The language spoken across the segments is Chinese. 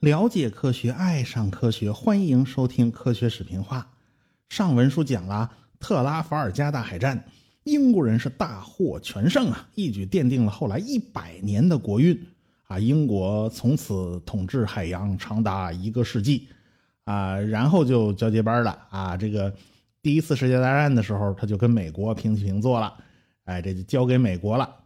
了解科学，爱上科学，欢迎收听《科学视频化》。上文书讲了特拉法尔加大海战，英国人是大获全胜啊，一举奠定了后来一百年的国运啊。英国从此统治海洋长达一个世纪啊，然后就交接班了啊。这个第一次世界大战的时候，他就跟美国平起平坐了，哎，这就交给美国了。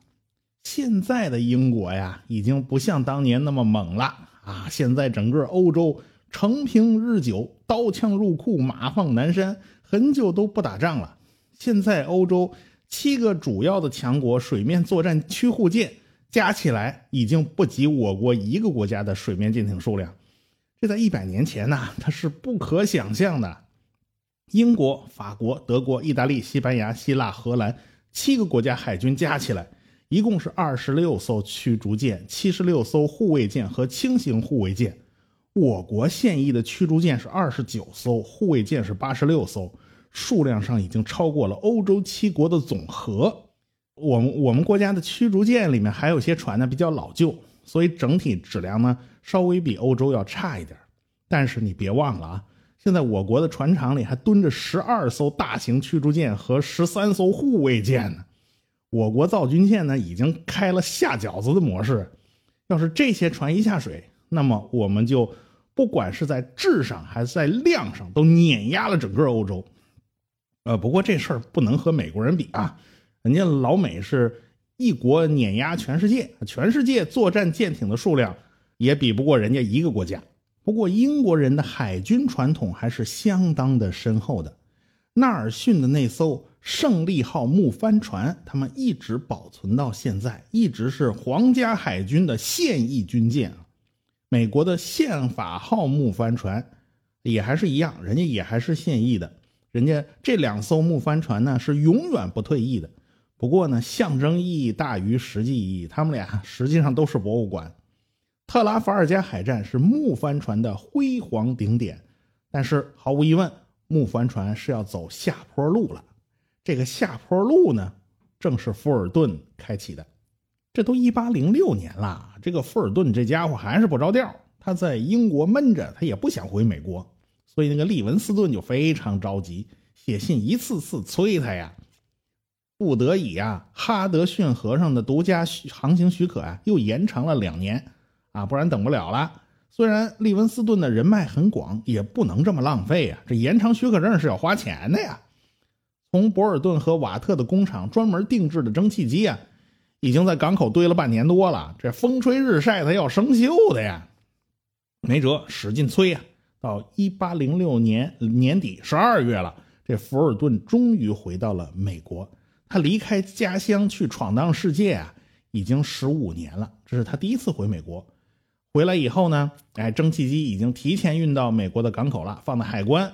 现在的英国呀，已经不像当年那么猛了。啊！现在整个欧洲承平日久，刀枪入库，马放南山，很久都不打仗了。现在欧洲七个主要的强国水面作战驱护舰加起来已经不及我国一个国家的水面舰艇数量，这在一百年前呢，它是不可想象的。英国、法国、德国、意大利、西班牙、希腊、荷兰七个国家海军加起来。一共是二十六艘驱逐舰、七十六艘护卫舰和轻型护卫舰。我国现役的驱逐舰是二十九艘，护卫舰是八十六艘，数量上已经超过了欧洲七国的总和。我们我们国家的驱逐舰里面还有些船呢比较老旧，所以整体质量呢稍微比欧洲要差一点。但是你别忘了啊，现在我国的船厂里还蹲着十二艘大型驱逐舰和十三艘护卫舰呢。我国造军舰呢，已经开了下饺子的模式。要是这些船一下水，那么我们就不管是在质上还是在量上，都碾压了整个欧洲。呃，不过这事儿不能和美国人比啊，人家老美是一国碾压全世界，全世界作战舰艇的数量也比不过人家一个国家。不过英国人的海军传统还是相当的深厚的。纳尔逊的那艘。胜利号木帆船，他们一直保存到现在，一直是皇家海军的现役军舰啊。美国的宪法号木帆船也还是一样，人家也还是现役的。人家这两艘木帆船呢是永远不退役的。不过呢，象征意义大于实际意义，他们俩实际上都是博物馆。特拉法尔加海战是木帆船的辉煌顶点，但是毫无疑问，木帆船是要走下坡路了。这个下坡路呢，正是富尔顿开启的。这都一八零六年了，这个富尔顿这家伙还是不着调。他在英国闷着，他也不想回美国，所以那个利文斯顿就非常着急，写信一次次催他呀。不得已呀，哈德逊河上的独家航行许可啊，又延长了两年啊，不然等不了了。虽然利文斯顿的人脉很广，也不能这么浪费呀。这延长许可证是要花钱的呀。从博尔顿和瓦特的工厂专门定制的蒸汽机啊，已经在港口堆了半年多了。这风吹日晒，它要生锈的呀。没辙，使劲催呀。到一八零六年年底十二月了，这福尔顿终于回到了美国。他离开家乡去闯荡世界啊，已经十五年了。这是他第一次回美国。回来以后呢，哎，蒸汽机已经提前运到美国的港口了，放在海关。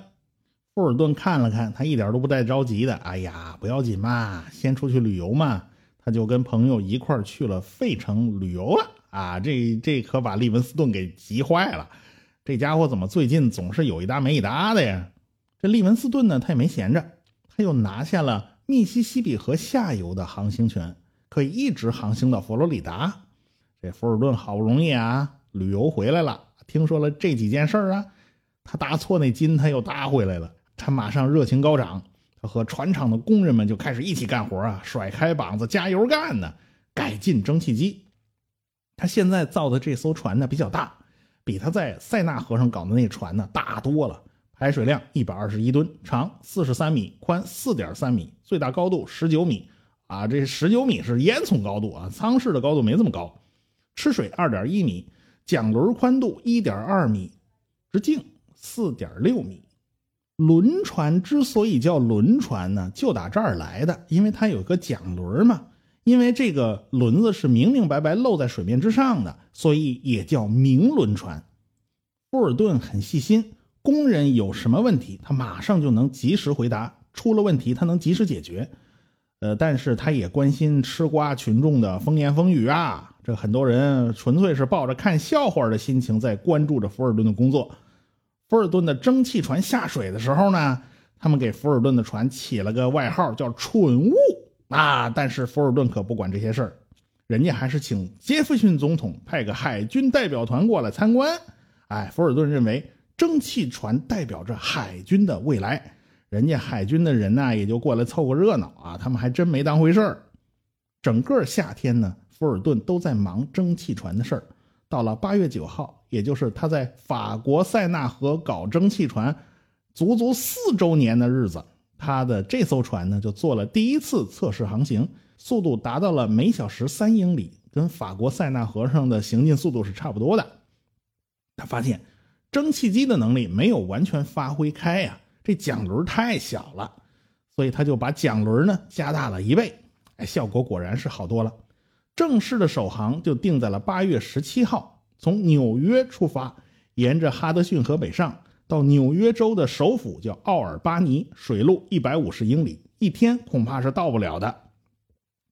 富尔顿看了看，他一点都不带着急的。哎呀，不要紧嘛，先出去旅游嘛。他就跟朋友一块去了费城旅游了。啊，这这可把利文斯顿给急坏了。这家伙怎么最近总是有一搭没一搭的呀？这利文斯顿呢，他也没闲着，他又拿下了密西西比河下游的航行权，可以一直航行到佛罗里达。这福尔顿好不容易啊，旅游回来了，听说了这几件事啊，他搭错那金，他又搭回来了。他马上热情高涨，他和船厂的工人们就开始一起干活啊，甩开膀子加油干呢，改进蒸汽机。他现在造的这艘船呢比较大，比他在塞纳河上搞的那船呢大多了，排水量一百二十一吨，长四十三米，宽四点三米，最大高度十九米。啊，这十九米是烟囱高度啊，舱室的高度没这么高。吃水二点一米，桨轮宽度一点二米，直径四点六米。轮船之所以叫轮船呢，就打这儿来的，因为它有个桨轮嘛。因为这个轮子是明明白白露在水面之上的，所以也叫明轮船。富尔顿很细心，工人有什么问题，他马上就能及时回答；出了问题，他能及时解决。呃，但是他也关心吃瓜群众的风言风语啊。这很多人纯粹是抱着看笑话的心情在关注着福尔顿的工作。福尔顿的蒸汽船下水的时候呢，他们给福尔顿的船起了个外号，叫“蠢物”。啊！但是福尔顿可不管这些事儿，人家还是请杰弗逊总统派个海军代表团过来参观。哎，福尔顿认为蒸汽船代表着海军的未来，人家海军的人呢也就过来凑个热闹啊，他们还真没当回事儿。整个夏天呢，福尔顿都在忙蒸汽船的事儿。到了八月九号，也就是他在法国塞纳河搞蒸汽船足足四周年的日子，他的这艘船呢就做了第一次测试航行，速度达到了每小时三英里，跟法国塞纳河上的行进速度是差不多的。他发现蒸汽机的能力没有完全发挥开呀，这桨轮太小了，所以他就把桨轮呢加大了一倍。哎，效果果然是好多了。正式的首航就定在了八月十七号，从纽约出发，沿着哈德逊河北上，到纽约州的首府叫奥尔巴尼，水路一百五十英里，一天恐怕是到不了的。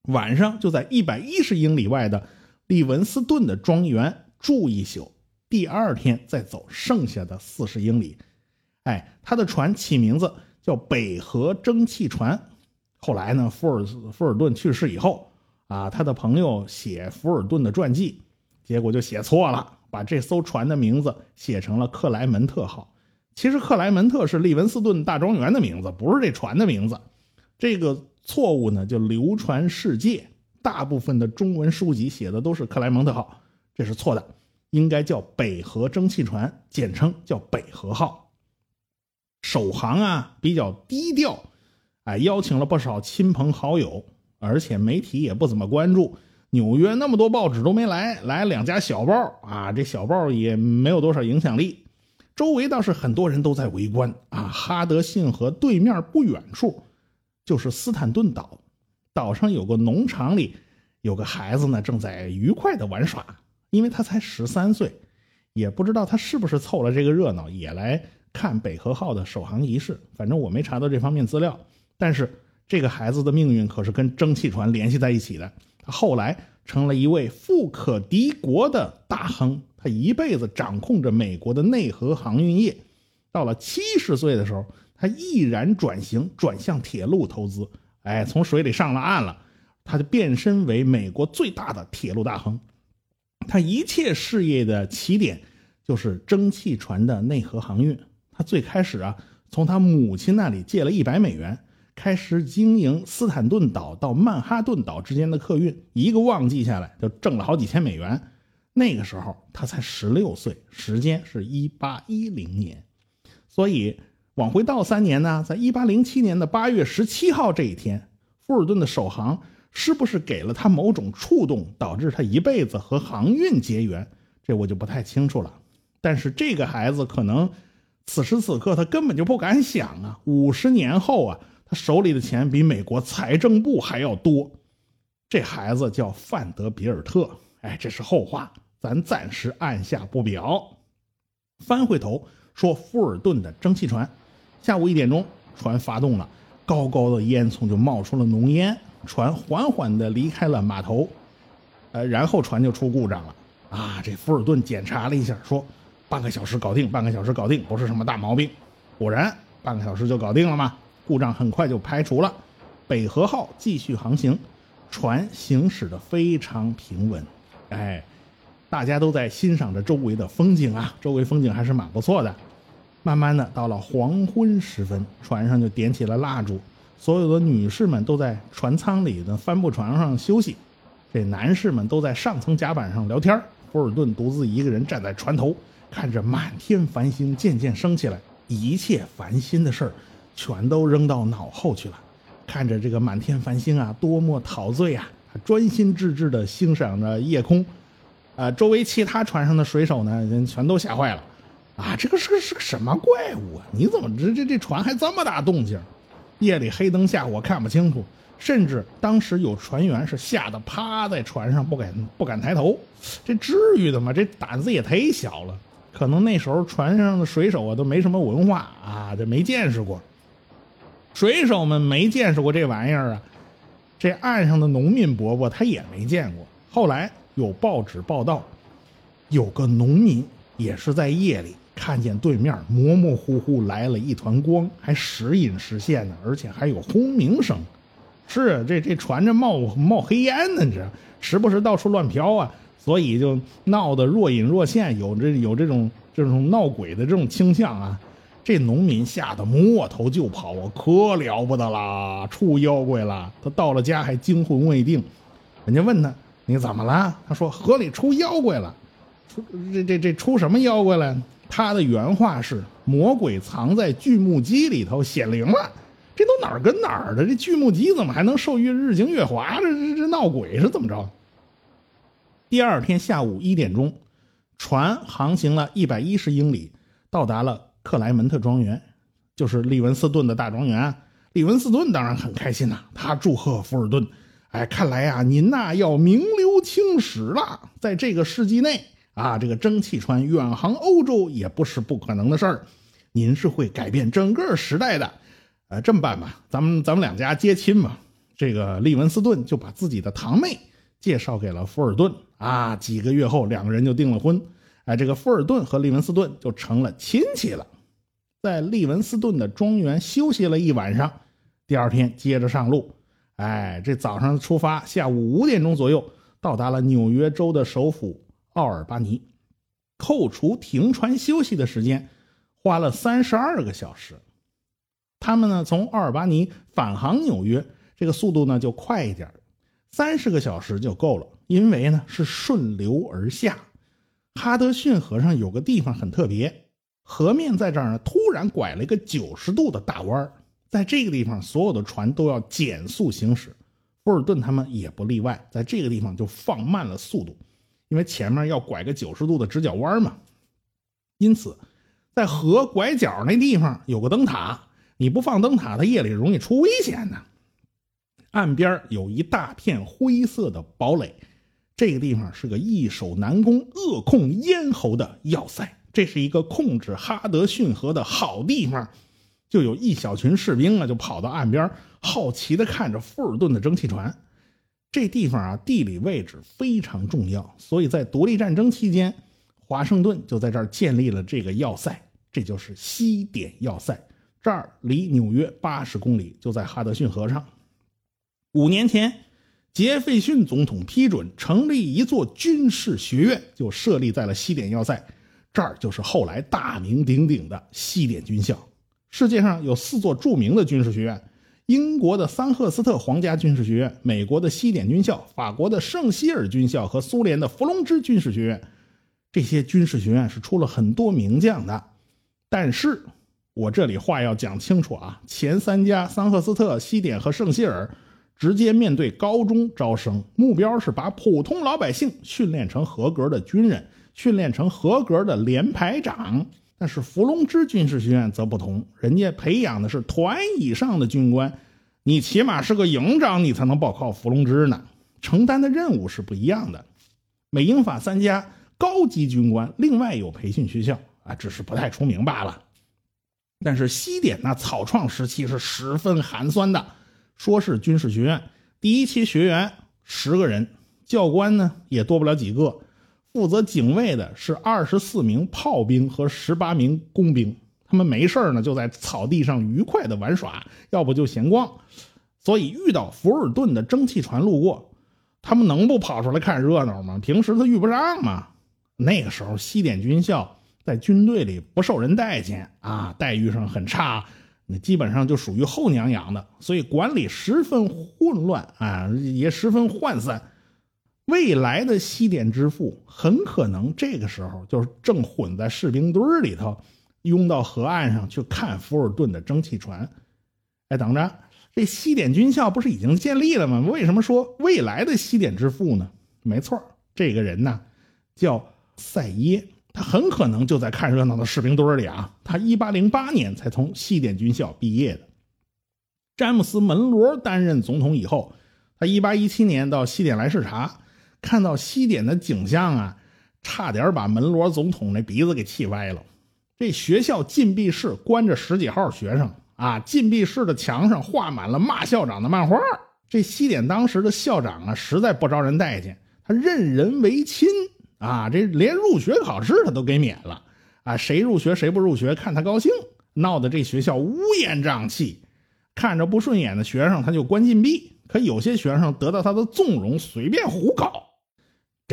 晚上就在一百一十英里外的利文斯顿的庄园住一宿，第二天再走剩下的四十英里。哎，他的船起名字叫北河蒸汽船。后来呢，富尔富尔顿去世以后，啊，他的朋友写福尔顿的传记，结果就写错了，把这艘船的名字写成了克莱门特号。其实克莱门特是利文斯顿大庄园的名字，不是这船的名字。这个错误呢，就流传世界，大部分的中文书籍写的都是克莱蒙特号，这是错的，应该叫北河蒸汽船，简称叫北河号。首航啊，比较低调。哎，邀请了不少亲朋好友，而且媒体也不怎么关注。纽约那么多报纸都没来，来两家小报啊，这小报也没有多少影响力。周围倒是很多人都在围观啊。哈德逊河对面不远处就是斯坦顿岛，岛上有个农场里有个孩子呢，正在愉快的玩耍。因为他才十三岁，也不知道他是不是凑了这个热闹，也来看北河号的首航仪式。反正我没查到这方面资料。但是这个孩子的命运可是跟蒸汽船联系在一起的。他后来成了一位富可敌国的大亨，他一辈子掌控着美国的内河航运业。到了七十岁的时候，他毅然转型，转向铁路投资。哎，从水里上了岸了，他就变身为美国最大的铁路大亨。他一切事业的起点就是蒸汽船的内河航运。他最开始啊，从他母亲那里借了一百美元。开始经营斯坦顿岛到曼哈顿岛之间的客运，一个旺季下来就挣了好几千美元。那个时候他才十六岁，时间是一八一零年，所以往回倒三年呢，在一八零七年的八月十七号这一天，富尔顿的首航是不是给了他某种触动，导致他一辈子和航运结缘？这我就不太清楚了。但是这个孩子可能此时此刻他根本就不敢想啊，五十年后啊。手里的钱比美国财政部还要多，这孩子叫范德比尔特。哎，这是后话，咱暂时按下不表。翻回头说富尔顿的蒸汽船，下午一点钟，船发动了，高高的烟囱就冒出了浓烟，船缓缓地离开了码头，呃，然后船就出故障了。啊，这富尔顿检查了一下，说半个小时搞定，半个小时搞定，不是什么大毛病。果然，半个小时就搞定了嘛？故障很快就排除了，北河号继续航行，船行驶的非常平稳。哎，大家都在欣赏着周围的风景啊，周围风景还是蛮不错的。慢慢的，到了黄昏时分，船上就点起了蜡烛，所有的女士们都在船舱里的帆布床上休息，这男士们都在上层甲板上聊天。博尔顿独自一个人站在船头，看着满天繁星渐渐升起来，一切烦心的事儿。全都扔到脑后去了，看着这个满天繁星啊，多么陶醉啊！专心致志地欣赏着夜空，啊，周围其他船上的水手呢，人全都吓坏了，啊，这个是个是个什么怪物啊？你怎么这这这船还这么大动静？夜里黑灯瞎火看不清楚，甚至当时有船员是吓得趴在船上不敢不敢抬头，这至于的吗？这胆子也忒小了，可能那时候船上的水手啊都没什么文化啊，这没见识过。水手们没见识过这玩意儿啊，这岸上的农民伯伯他也没见过。后来有报纸报道，有个农民也是在夜里看见对面模模糊糊来了一团光，还时隐时现的，而且还有轰鸣声。是这这船这冒冒黑烟呢，这时不时到处乱飘啊，所以就闹得若隐若现，有这有这种这种闹鬼的这种倾向啊。这农民吓得摸头就跑啊，可了不得啦，出妖怪了。他到了家还惊魂未定，人家问他你怎么了？他说河里出妖怪了，出这这这出什么妖怪了？他的原话是魔鬼藏在锯木机里头显灵了。这都哪儿跟哪儿的？这锯木机怎么还能受月日精月华？这这这闹鬼是怎么着？第二天下午一点钟，船航行了一百一十英里，到达了。克莱门特庄园，就是利文斯顿的大庄园。利文斯顿当然很开心呐，他祝贺福尔顿：“哎，看来呀，您呐要名留青史了。在这个世纪内啊，这个蒸汽船远航欧洲也不是不可能的事儿。您是会改变整个时代的。呃，这么办吧，咱们咱们两家结亲吧。这个利文斯顿就把自己的堂妹介绍给了福尔顿啊。几个月后，两个人就订了婚。哎，这个福尔顿和利文斯顿就成了亲戚了。”在利文斯顿的庄园休息了一晚上，第二天接着上路。哎，这早上出发，下午五点钟左右到达了纽约州的首府奥尔巴尼。扣除停船休息的时间，花了三十二个小时。他们呢，从奥尔巴尼返航纽约，这个速度呢就快一点，三十个小时就够了。因为呢是顺流而下，哈德逊河上有个地方很特别。河面在这儿呢，突然拐了一个九十度的大弯在这个地方，所有的船都要减速行驶，富尔顿他们也不例外，在这个地方就放慢了速度，因为前面要拐个九十度的直角弯嘛。因此，在河拐角那地方有个灯塔，你不放灯塔，它夜里容易出危险呢。岸边有一大片灰色的堡垒，这个地方是个易守难攻、扼控咽喉的要塞。这是一个控制哈德逊河的好地方，就有一小群士兵啊，就跑到岸边，好奇的看着富尔顿的蒸汽船。这地方啊，地理位置非常重要，所以在独立战争期间，华盛顿就在这儿建立了这个要塞，这就是西点要塞。这儿离纽约八十公里，就在哈德逊河上。五年前，杰斐逊总统批准成立一座军事学院，就设立在了西点要塞。这儿就是后来大名鼎鼎的西点军校。世界上有四座著名的军事学院：英国的桑赫斯特皇家军事学院、美国的西点军校、法国的圣希尔军校和苏联的弗龙芝军事学院。这些军事学院是出了很多名将的。但是，我这里话要讲清楚啊，前三家桑赫斯特、西点和圣希尔直接面对高中招生，目标是把普通老百姓训练成合格的军人。训练成合格的连排长，但是伏龙芝军事学院则不同，人家培养的是团以上的军官，你起码是个营长，你才能报考伏龙芝呢。承担的任务是不一样的。美英法三家高级军官另外有培训学校啊，只是不太出名罢了。但是西点那草创时期是十分寒酸的，说是军事学院，第一期学员十个人，教官呢也多不了几个。负责警卫的是二十四名炮兵和十八名工兵，他们没事呢就在草地上愉快的玩耍，要不就闲逛。所以遇到福尔顿的蒸汽船路过，他们能不跑出来看热闹吗？平时他遇不上嘛。那个时候西点军校在军队里不受人待见啊，待遇上很差，那基本上就属于后娘养的，所以管理十分混乱啊，也十分涣散。未来的西点之父很可能这个时候就是正混在士兵堆里头，拥到河岸上去看福尔顿的蒸汽船。哎，等着，这西点军校不是已经建立了吗？为什么说未来的西点之父呢？没错，这个人呢叫塞耶，他很可能就在看热闹的士兵堆里啊。他一八零八年才从西点军校毕业的。詹姆斯门罗担任总统以后，他一八一七年到西点来视察。看到西点的景象啊，差点把门罗总统那鼻子给气歪了。这学校禁闭室关着十几号学生啊，禁闭室的墙上画满了骂校长的漫画。这西点当时的校长啊，实在不招人待见，他任人唯亲啊，这连入学考试他都给免了啊，谁入学谁不入学看他高兴，闹得这学校乌烟瘴气，看着不顺眼的学生他就关禁闭。可有些学生得到他的纵容，随便胡搞，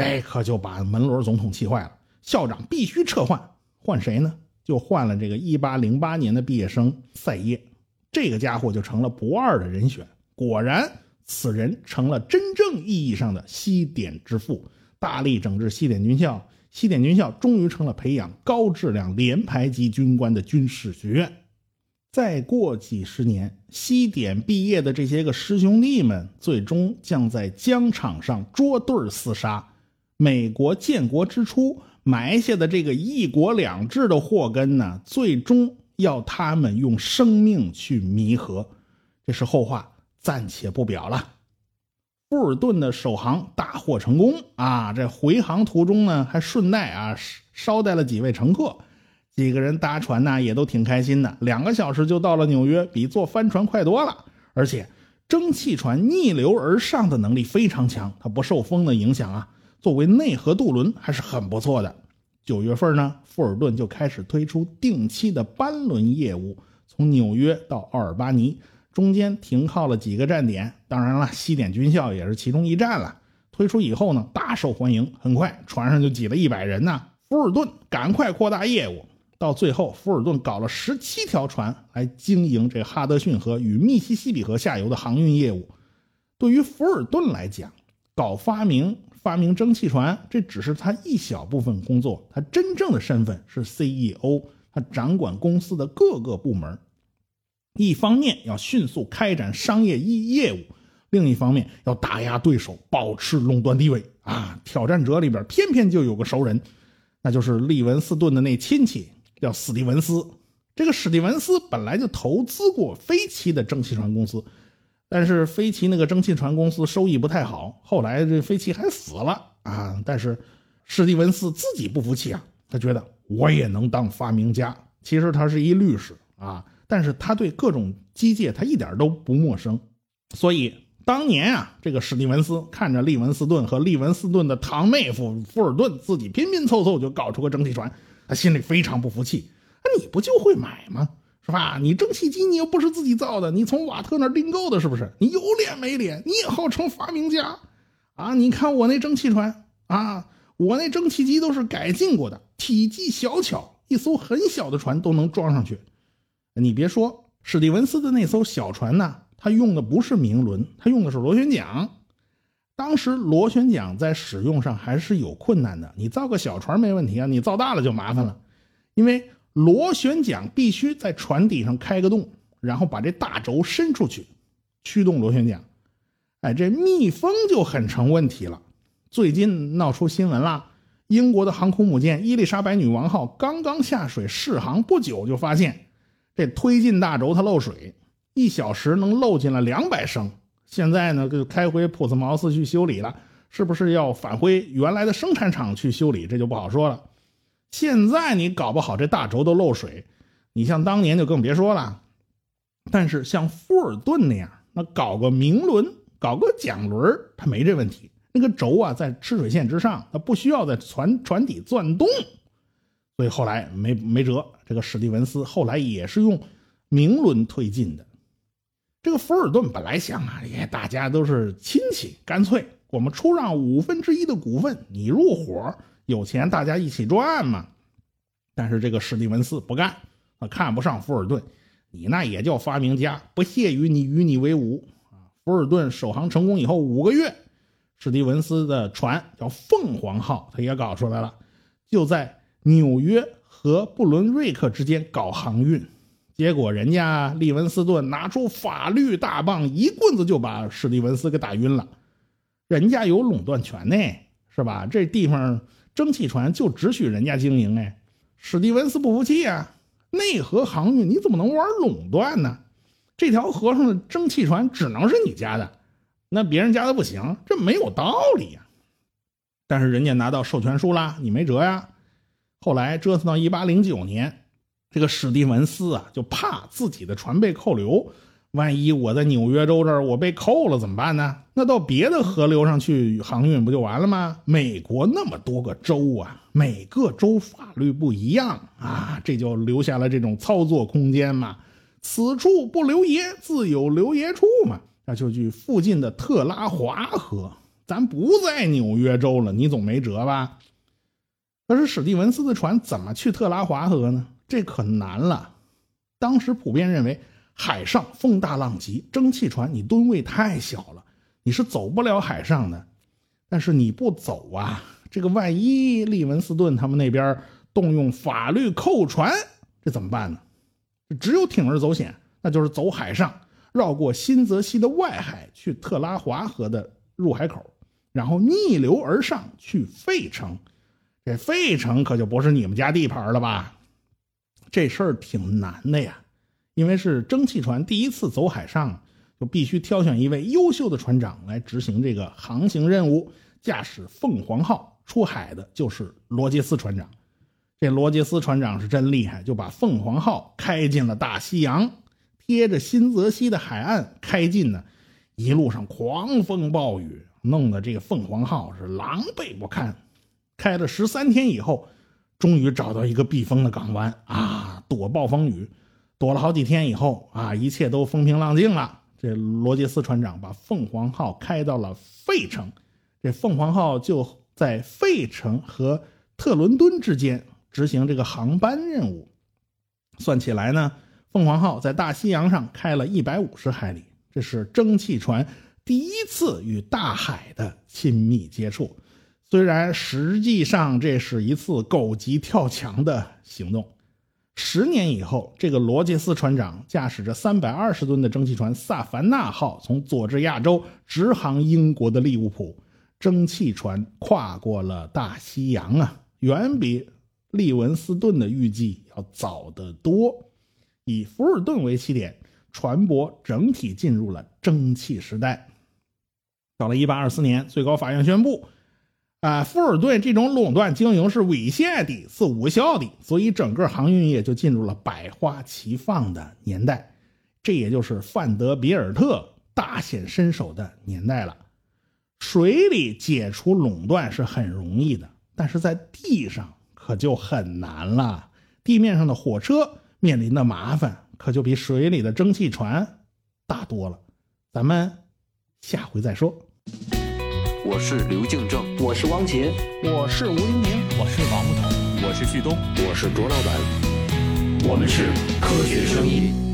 这可就把门罗总统气坏了。校长必须撤换，换谁呢？就换了这个1808年的毕业生赛耶，这个家伙就成了不二的人选。果然，此人成了真正意义上的西点之父，大力整治西点军校。西点军校终于成了培养高质量连排级军官的军事学院。再过几十年，西点毕业的这些个师兄弟们，最终将在疆场上捉对厮杀。美国建国之初。埋下的这个一国两制的祸根呢，最终要他们用生命去弥合，这是后话，暂且不表了。富尔顿的首航大获成功啊！这回航途中呢，还顺带啊捎带了几位乘客，几个人搭船呢也都挺开心的，两个小时就到了纽约，比坐帆船快多了。而且蒸汽船逆流而上的能力非常强，它不受风的影响啊。作为内河渡轮还是很不错的。九月份呢，富尔顿就开始推出定期的班轮业务，从纽约到奥尔巴尼，中间停靠了几个站点。当然了，西点军校也是其中一站了。推出以后呢，大受欢迎，很快船上就挤了一百人呢。富尔顿赶快扩大业务，到最后，富尔顿搞了十七条船来经营这哈德逊河与密西西比河下游的航运业务。对于富尔顿来讲，搞发明、发明蒸汽船，这只是他一小部分工作。他真正的身份是 CEO，他掌管公司的各个部门。一方面要迅速开展商业业业务，另一方面要打压对手，保持垄断地位。啊，挑战者里边偏偏就有个熟人，那就是利文斯顿的那亲戚，叫史蒂文斯。这个史蒂文斯本来就投资过飞奇的蒸汽船公司。但是飞奇那个蒸汽船公司收益不太好，后来这飞奇还死了啊！但是史蒂文斯自己不服气啊，他觉得我也能当发明家。其实他是一律师啊，但是他对各种机械他一点都不陌生。所以当年啊，这个史蒂文斯看着利文斯顿和利文斯顿的堂妹夫富尔顿自己拼拼凑凑就搞出个蒸汽船，他心里非常不服气。你不就会买吗？是吧？你蒸汽机你又不是自己造的，你从瓦特那订购的，是不是？你有脸没脸？你也号称发明家啊？你看我那蒸汽船啊，我那蒸汽机都是改进过的，体积小巧，一艘很小的船都能装上去。你别说，史蒂文斯的那艘小船呢，它用的不是明轮，它用的是螺旋桨。当时螺旋桨在使用上还是有困难的。你造个小船没问题啊，你造大了就麻烦了，因为。螺旋桨必须在船底上开个洞，然后把这大轴伸出去，驱动螺旋桨。哎，这密封就很成问题了。最近闹出新闻了，英国的航空母舰伊丽莎白女王号刚刚下水试航不久，就发现这推进大轴它漏水，一小时能漏进了两百升。现在呢，就开回普斯茅斯去修理了，是不是要返回原来的生产厂去修理？这就不好说了。现在你搞不好这大轴都漏水，你像当年就更别说了。但是像富尔顿那样，那搞个明轮，搞个桨轮，它没这问题。那个轴啊，在吃水线之上，它不需要在船船底钻洞，所以后来没没辙。这个史蒂文斯后来也是用明轮推进的。这个富尔顿本来想啊，也大家都是亲戚，干脆我们出让五分之一的股份，你入伙。有钱大家一起赚嘛，但是这个史蒂文斯不干，他看不上福尔顿，你那也叫发明家，不屑于你与你为伍啊。福尔顿首航成功以后五个月，史蒂文斯的船叫凤凰号，他也搞出来了，就在纽约和布伦瑞克之间搞航运，结果人家利文斯顿拿出法律大棒，一棍子就把史蒂文斯给打晕了，人家有垄断权呢，是吧？这地方。蒸汽船就只许人家经营哎，史蒂文斯不服气啊！内河航运你怎么能玩垄断呢？这条河上的蒸汽船只能是你家的，那别人家的不行，这没有道理呀！但是人家拿到授权书啦，你没辙呀。后来折腾到一八零九年，这个史蒂文斯啊，就怕自己的船被扣留。万一我在纽约州这儿我被扣了怎么办呢？那到别的河流上去航运不就完了吗？美国那么多个州啊，每个州法律不一样啊，这就留下了这种操作空间嘛。此处不留爷，自有留爷处嘛。那就去附近的特拉华河。咱不在纽约州了，你总没辙吧？可是史蒂文斯的船怎么去特拉华河呢？这可难了。当时普遍认为，海上风大浪急，蒸汽船你吨位太小了，你是走不了海上的。但是你不走啊，这个万一利文斯顿他们那边动用法律扣船，这怎么办呢？只有铤而走险，那就是走海上，绕过新泽西的外海，去特拉华河的入海口。然后逆流而上去费城，这费城可就不是你们家地盘了吧？这事儿挺难的呀，因为是蒸汽船第一次走海上，就必须挑选一位优秀的船长来执行这个航行任务。驾驶凤凰号出海的就是罗杰斯船长。这罗杰斯船长是真厉害，就把凤凰号开进了大西洋，贴着新泽西的海岸开进呢，一路上狂风暴雨。弄得这个凤凰号是狼狈不堪，开了十三天以后，终于找到一个避风的港湾啊，躲暴风雨，躲了好几天以后啊，一切都风平浪静了。这罗杰斯船长把凤凰号开到了费城，这凤凰号就在费城和特伦敦之间执行这个航班任务。算起来呢，凤凰号在大西洋上开了一百五十海里，这是蒸汽船。第一次与大海的亲密接触，虽然实际上这是一次狗急跳墙的行动。十年以后，这个罗杰斯船长驾驶着三百二十吨的蒸汽船“萨凡纳号”从佐治亚州直航英国的利物浦。蒸汽船跨过了大西洋啊，远比利文斯顿的预计要早得多。以福尔顿为起点，船舶整体进入了蒸汽时代。到了一八二四年，最高法院宣布，啊，富尔顿这种垄断经营是违宪的，是无效的，所以整个航运业就进入了百花齐放的年代，这也就是范德比尔特大显身手的年代了。水里解除垄断是很容易的，但是在地上可就很难了。地面上的火车面临的麻烦可就比水里的蒸汽船大多了。咱们下回再说。我是刘敬正，我是汪杰，我是吴英明，我是王木头，我是旭东，我是卓老板，我们是科学声音。